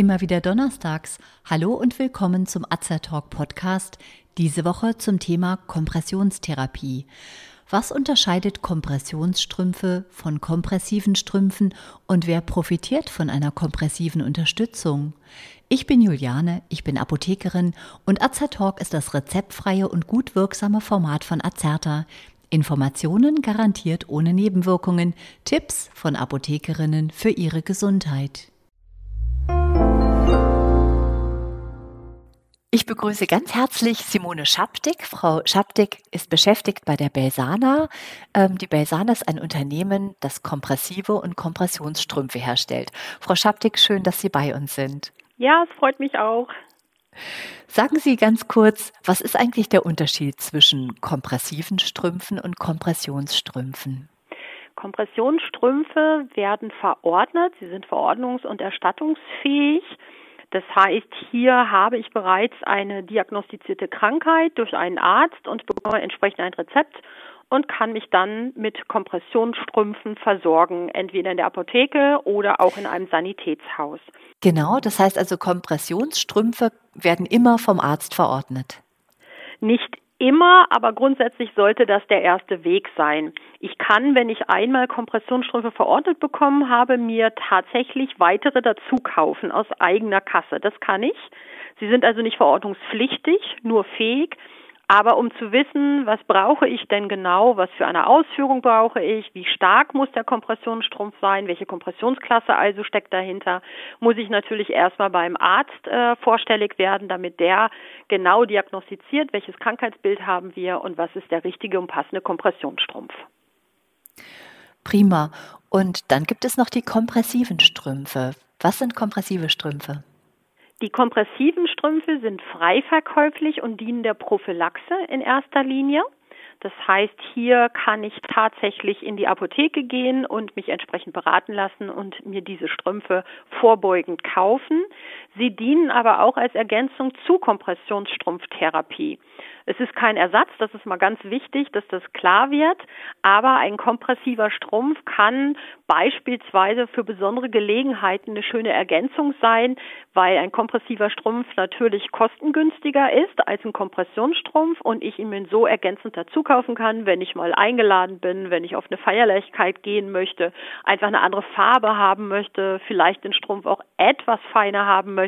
Immer wieder donnerstags. Hallo und willkommen zum Azertalk Podcast. Diese Woche zum Thema Kompressionstherapie. Was unterscheidet Kompressionsstrümpfe von kompressiven Strümpfen und wer profitiert von einer kompressiven Unterstützung? Ich bin Juliane, ich bin Apothekerin und Azertalk ist das rezeptfreie und gut wirksame Format von Azerta. Informationen garantiert ohne Nebenwirkungen, Tipps von Apothekerinnen für ihre Gesundheit. Ich begrüße ganz herzlich Simone Schaptik. Frau Schaptik ist beschäftigt bei der Belsana. Ähm, die Belsana ist ein Unternehmen, das kompressive und Kompressionsstrümpfe herstellt. Frau Schaptik, schön, dass Sie bei uns sind. Ja, es freut mich auch. Sagen Sie ganz kurz, was ist eigentlich der Unterschied zwischen kompressiven Strümpfen und Kompressionsstrümpfen? Kompressionsstrümpfe werden verordnet. Sie sind verordnungs- und erstattungsfähig. Das heißt, hier habe ich bereits eine diagnostizierte Krankheit durch einen Arzt und bekomme entsprechend ein Rezept und kann mich dann mit Kompressionsstrümpfen versorgen, entweder in der Apotheke oder auch in einem Sanitätshaus. Genau, das heißt also Kompressionsstrümpfe werden immer vom Arzt verordnet. Nicht immer, aber grundsätzlich sollte das der erste Weg sein. Ich kann, wenn ich einmal Kompressionsstrümpfe verordnet bekommen habe, mir tatsächlich weitere dazu kaufen aus eigener Kasse. Das kann ich. Sie sind also nicht verordnungspflichtig, nur fähig. Aber um zu wissen, was brauche ich denn genau, was für eine Ausführung brauche ich, wie stark muss der Kompressionsstrumpf sein, welche Kompressionsklasse also steckt dahinter, muss ich natürlich erstmal beim Arzt äh, vorstellig werden, damit der genau diagnostiziert, welches Krankheitsbild haben wir und was ist der richtige und passende Kompressionsstrumpf. Prima. Und dann gibt es noch die kompressiven Strümpfe. Was sind kompressive Strümpfe? Die kompressiven Strümpfe sind frei verkäuflich und dienen der Prophylaxe in erster Linie. Das heißt, hier kann ich tatsächlich in die Apotheke gehen und mich entsprechend beraten lassen und mir diese Strümpfe vorbeugend kaufen. Sie dienen aber auch als Ergänzung zu Kompressionsstrumpftherapie. Es ist kein Ersatz, das ist mal ganz wichtig, dass das klar wird, aber ein kompressiver Strumpf kann beispielsweise für besondere Gelegenheiten eine schöne Ergänzung sein, weil ein kompressiver Strumpf natürlich kostengünstiger ist als ein Kompressionsstrumpf und ich ihn mir so ergänzend dazu kaufen kann, wenn ich mal eingeladen bin, wenn ich auf eine Feierlichkeit gehen möchte, einfach eine andere Farbe haben möchte, vielleicht den Strumpf auch etwas feiner haben möchte,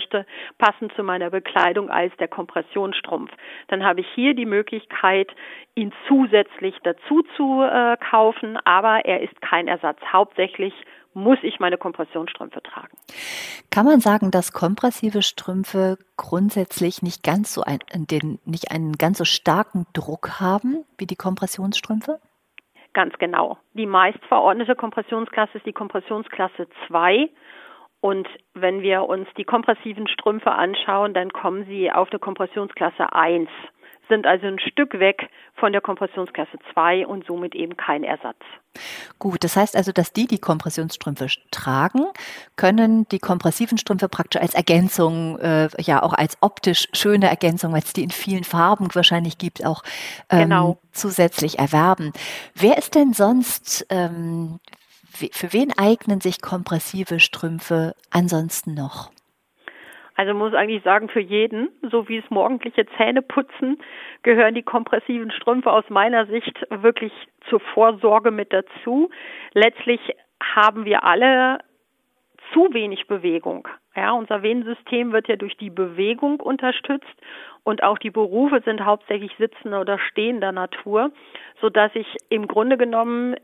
passend zu meiner Bekleidung als der Kompressionsstrumpf. Dann habe ich hier hier die Möglichkeit, ihn zusätzlich dazu zu äh, kaufen, aber er ist kein Ersatz. Hauptsächlich muss ich meine Kompressionsstrümpfe tragen. Kann man sagen, dass kompressive Strümpfe grundsätzlich nicht ganz so ein, den, nicht einen ganz so starken Druck haben wie die Kompressionsstrümpfe? Ganz genau. Die meist verordnete Kompressionsklasse ist die Kompressionsklasse 2. Und wenn wir uns die kompressiven Strümpfe anschauen, dann kommen sie auf der Kompressionsklasse 1 sind also ein Stück weg von der Kompressionsklasse 2 und somit eben kein Ersatz. Gut, das heißt also, dass die, die Kompressionsstrümpfe tragen, können die kompressiven Strümpfe praktisch als Ergänzung, äh, ja auch als optisch schöne Ergänzung, weil es die in vielen Farben wahrscheinlich gibt, auch ähm, genau. zusätzlich erwerben. Wer ist denn sonst, ähm, für wen eignen sich kompressive Strümpfe ansonsten noch? Also muss eigentlich sagen, für jeden, so wie es morgendliche Zähneputzen, gehören die kompressiven Strümpfe aus meiner Sicht wirklich zur Vorsorge mit dazu. Letztlich haben wir alle zu wenig Bewegung. Ja, unser Venensystem wird ja durch die Bewegung unterstützt und auch die Berufe sind hauptsächlich sitzender oder stehender Natur, so dass ich im Grunde genommen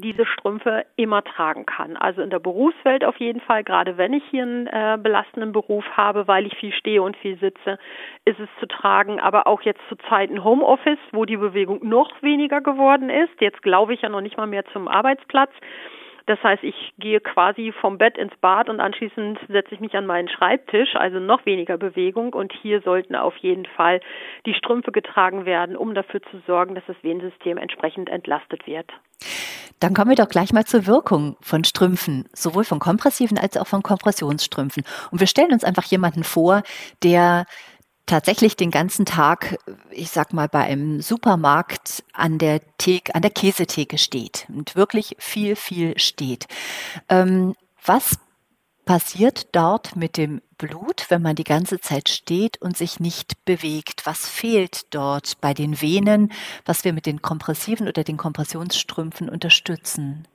diese Strümpfe immer tragen kann. Also in der Berufswelt auf jeden Fall, gerade wenn ich hier einen äh, belastenden Beruf habe, weil ich viel stehe und viel sitze, ist es zu tragen. Aber auch jetzt zu Zeiten Homeoffice, wo die Bewegung noch weniger geworden ist. Jetzt glaube ich ja noch nicht mal mehr zum Arbeitsplatz. Das heißt, ich gehe quasi vom Bett ins Bad und anschließend setze ich mich an meinen Schreibtisch, also noch weniger Bewegung. Und hier sollten auf jeden Fall die Strümpfe getragen werden, um dafür zu sorgen, dass das Venensystem entsprechend entlastet wird. Dann kommen wir doch gleich mal zur Wirkung von Strümpfen, sowohl von kompressiven als auch von Kompressionsstrümpfen. Und wir stellen uns einfach jemanden vor, der tatsächlich den ganzen Tag, ich sag mal, bei einem Supermarkt an der Theke, an der Käsetheke steht und wirklich viel, viel steht. Ähm, was passiert dort mit dem Blut, wenn man die ganze Zeit steht und sich nicht bewegt? Was fehlt dort bei den Venen, was wir mit den Kompressiven oder den Kompressionsstrümpfen unterstützen?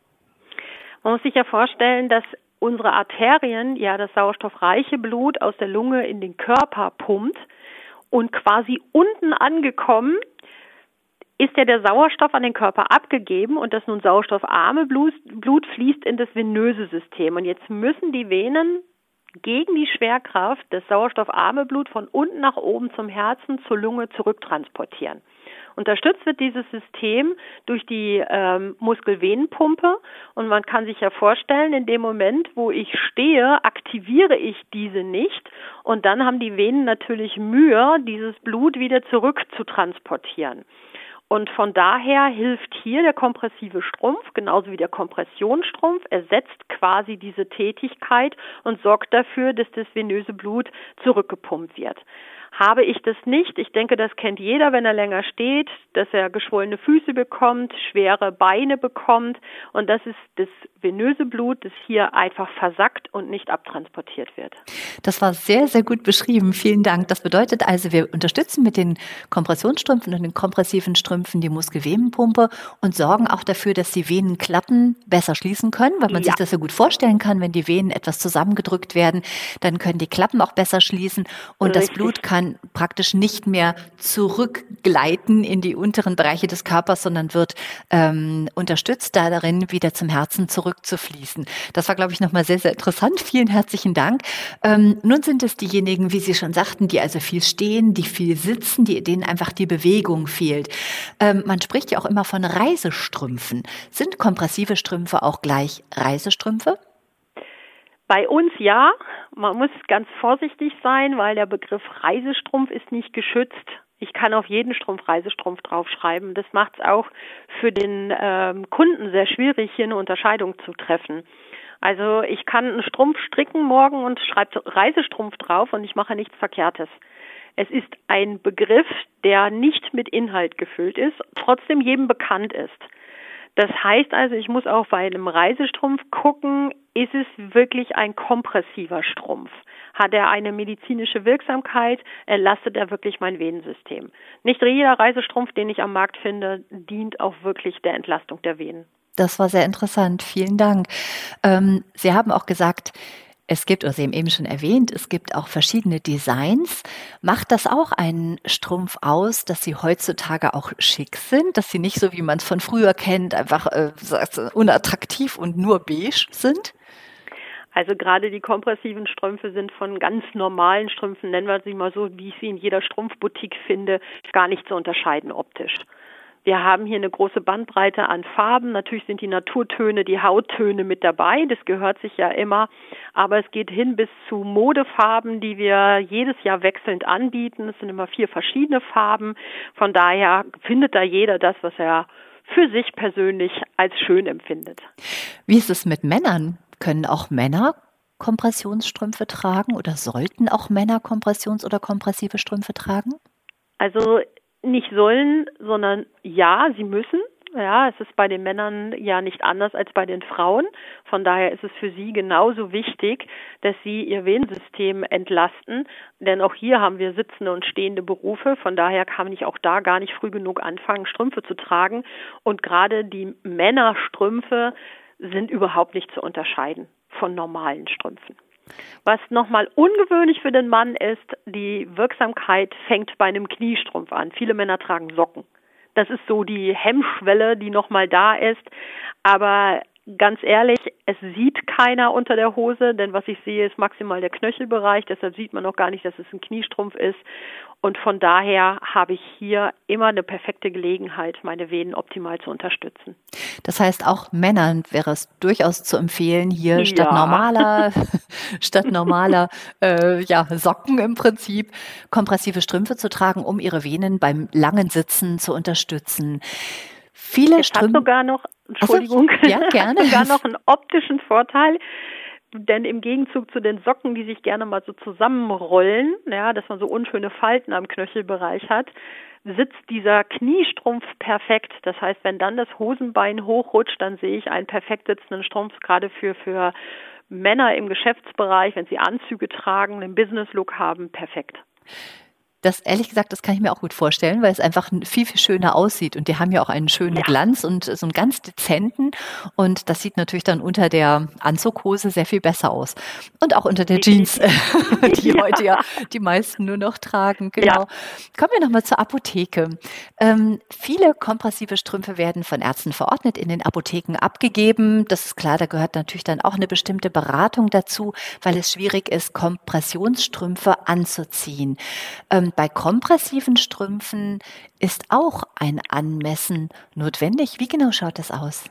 Man muss sich ja vorstellen, dass unsere Arterien ja das sauerstoffreiche Blut aus der Lunge in den Körper pumpt und quasi unten angekommen ist ja der Sauerstoff an den Körper abgegeben und das nun sauerstoffarme Blut, Blut fließt in das venöse System. Und jetzt müssen die Venen gegen die Schwerkraft das sauerstoffarme Blut von unten nach oben zum Herzen, zur Lunge zurücktransportieren. Unterstützt wird dieses System durch die ähm, Muskelvenenpumpe und man kann sich ja vorstellen, in dem Moment, wo ich stehe, aktiviere ich diese nicht und dann haben die Venen natürlich Mühe, dieses Blut wieder zurück zu transportieren. Und von daher hilft hier der kompressive Strumpf, genauso wie der Kompressionsstrumpf, ersetzt quasi diese Tätigkeit und sorgt dafür, dass das venöse Blut zurückgepumpt wird. Habe ich das nicht, ich denke, das kennt jeder, wenn er länger steht, dass er geschwollene Füße bekommt, schwere Beine bekommt und das ist das venöse Blut, das hier einfach versackt und nicht abtransportiert wird. Das war sehr, sehr gut beschrieben. Vielen Dank. Das bedeutet also, wir unterstützen mit den Kompressionsstrümpfen und den kompressiven Strümpfen die Muskelvenenpumpe und sorgen auch dafür, dass die Venenklappen besser schließen können, weil man ja. sich das ja gut vorstellen kann, wenn die Venen etwas zusammengedrückt werden, dann können die Klappen auch besser schließen und Richtig. das Blut kann kann praktisch nicht mehr zurückgleiten in die unteren Bereiche des Körpers, sondern wird ähm, unterstützt, da darin wieder zum Herzen zurückzufließen. Das war, glaube ich, nochmal sehr, sehr interessant. Vielen herzlichen Dank. Ähm, nun sind es diejenigen, wie Sie schon sagten, die also viel stehen, die viel sitzen, die, denen einfach die Bewegung fehlt. Ähm, man spricht ja auch immer von Reisestrümpfen. Sind kompressive Strümpfe auch gleich Reisestrümpfe? Bei uns ja. Man muss ganz vorsichtig sein, weil der Begriff Reisestrumpf ist nicht geschützt. Ich kann auf jeden Strumpf Reisestrumpf draufschreiben. Das macht es auch für den ähm, Kunden sehr schwierig, hier eine Unterscheidung zu treffen. Also ich kann einen Strumpf stricken morgen und schreibe Reisestrumpf drauf und ich mache nichts Verkehrtes. Es ist ein Begriff, der nicht mit Inhalt gefüllt ist, trotzdem jedem bekannt ist. Das heißt also, ich muss auch bei einem Reisestrumpf gucken, ist es wirklich ein kompressiver Strumpf? Hat er eine medizinische Wirksamkeit? Erlastet er wirklich mein Venensystem? Nicht jeder Reisestrumpf, den ich am Markt finde, dient auch wirklich der Entlastung der Venen. Das war sehr interessant. Vielen Dank. Ähm, Sie haben auch gesagt, es gibt, oder Sie haben eben schon erwähnt, es gibt auch verschiedene Designs. Macht das auch einen Strumpf aus, dass sie heutzutage auch schick sind, dass sie nicht so, wie man es von früher kennt, einfach äh, unattraktiv und nur beige sind? Also gerade die kompressiven Strümpfe sind von ganz normalen Strümpfen, nennen wir sie mal so, wie ich sie in jeder Strumpfboutique finde, gar nicht zu unterscheiden optisch. Wir haben hier eine große Bandbreite an Farben. Natürlich sind die Naturtöne, die Hauttöne mit dabei. Das gehört sich ja immer. Aber es geht hin bis zu Modefarben, die wir jedes Jahr wechselnd anbieten. Es sind immer vier verschiedene Farben. Von daher findet da jeder das, was er für sich persönlich als schön empfindet. Wie ist es mit Männern? Können auch Männer Kompressionsstrümpfe tragen oder sollten auch Männer Kompressions- oder kompressive Strümpfe tragen? Also nicht sollen, sondern ja, sie müssen. Ja, es ist bei den Männern ja nicht anders als bei den Frauen. Von daher ist es für sie genauso wichtig, dass sie ihr Venensystem entlasten. Denn auch hier haben wir sitzende und stehende Berufe. Von daher kann ich auch da gar nicht früh genug anfangen, Strümpfe zu tragen. Und gerade die Männerstrümpfe sind überhaupt nicht zu unterscheiden von normalen Strümpfen. Was nochmal ungewöhnlich für den Mann ist, die Wirksamkeit fängt bei einem Kniestrumpf an. Viele Männer tragen Socken. Das ist so die Hemmschwelle, die nochmal da ist. Aber ganz ehrlich, es sieht keiner unter der Hose, denn was ich sehe, ist maximal der Knöchelbereich. Deshalb sieht man noch gar nicht, dass es ein Kniestrumpf ist. Und von daher habe ich hier immer eine perfekte Gelegenheit, meine Venen optimal zu unterstützen. Das heißt, auch Männern wäre es durchaus zu empfehlen, hier ja. statt normaler, statt normaler äh, ja, Socken im Prinzip kompressive Strümpfe zu tragen, um ihre Venen beim langen Sitzen zu unterstützen. Viele es Strümpfe. sogar noch, Entschuldigung, so, ja, gerne. sogar noch einen optischen Vorteil denn im Gegenzug zu den Socken, die sich gerne mal so zusammenrollen, ja, dass man so unschöne Falten am Knöchelbereich hat, sitzt dieser Kniestrumpf perfekt. Das heißt, wenn dann das Hosenbein hochrutscht, dann sehe ich einen perfekt sitzenden Strumpf, gerade für, für Männer im Geschäftsbereich, wenn sie Anzüge tragen, einen Business-Look haben, perfekt. Das ehrlich gesagt, das kann ich mir auch gut vorstellen, weil es einfach viel, viel schöner aussieht. Und die haben ja auch einen schönen ja. Glanz und so einen ganz dezenten. Und das sieht natürlich dann unter der Anzughose sehr viel besser aus. Und auch unter der Jeans, die ja. heute ja die meisten nur noch tragen. Genau. Ja. Kommen wir nochmal zur Apotheke. Ähm, viele kompressive Strümpfe werden von Ärzten verordnet, in den Apotheken abgegeben. Das ist klar, da gehört natürlich dann auch eine bestimmte Beratung dazu, weil es schwierig ist, Kompressionsstrümpfe anzuziehen. Ähm, bei kompressiven Strümpfen ist auch ein Anmessen notwendig. Wie genau schaut das aus?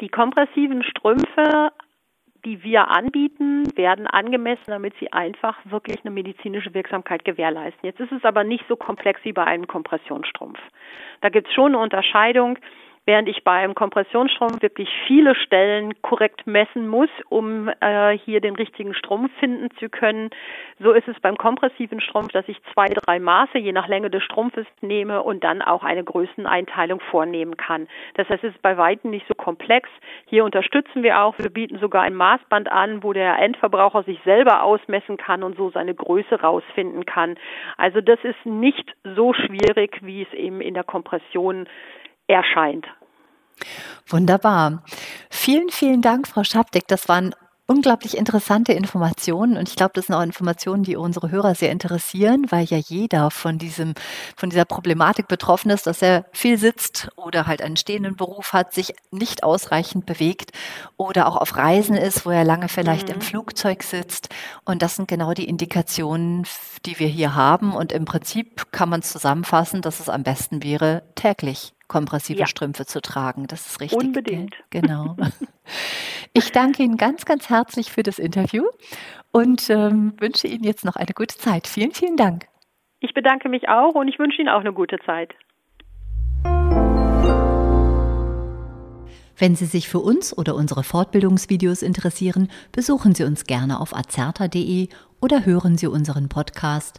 Die kompressiven Strümpfe, die wir anbieten, werden angemessen, damit sie einfach wirklich eine medizinische Wirksamkeit gewährleisten. Jetzt ist es aber nicht so komplex wie bei einem Kompressionsstrumpf. Da gibt es schon eine Unterscheidung während ich beim Kompressionsstrumpf wirklich viele Stellen korrekt messen muss, um äh, hier den richtigen Strumpf finden zu können. So ist es beim kompressiven Strumpf, dass ich zwei, drei Maße je nach Länge des Strumpfes nehme und dann auch eine Größeneinteilung vornehmen kann. Das heißt, es ist bei weitem nicht so komplex. Hier unterstützen wir auch. Wir bieten sogar ein Maßband an, wo der Endverbraucher sich selber ausmessen kann und so seine Größe rausfinden kann. Also das ist nicht so schwierig, wie es eben in der Kompression erscheint. Wunderbar. Vielen, vielen Dank, Frau Schabdeck. Das waren unglaublich interessante Informationen und ich glaube, das sind auch Informationen, die unsere Hörer sehr interessieren, weil ja jeder von diesem, von dieser Problematik betroffen ist, dass er viel sitzt oder halt einen stehenden Beruf hat, sich nicht ausreichend bewegt oder auch auf Reisen ist, wo er lange vielleicht mhm. im Flugzeug sitzt. Und das sind genau die Indikationen, die wir hier haben. Und im Prinzip kann man zusammenfassen, dass es am besten wäre, täglich kompressive ja. Strümpfe zu tragen. Das ist richtig. Unbedingt. Genau. Ich danke Ihnen ganz, ganz herzlich für das Interview und ähm, wünsche Ihnen jetzt noch eine gute Zeit. Vielen, vielen Dank. Ich bedanke mich auch und ich wünsche Ihnen auch eine gute Zeit. Wenn Sie sich für uns oder unsere Fortbildungsvideos interessieren, besuchen Sie uns gerne auf azerta.de oder hören Sie unseren Podcast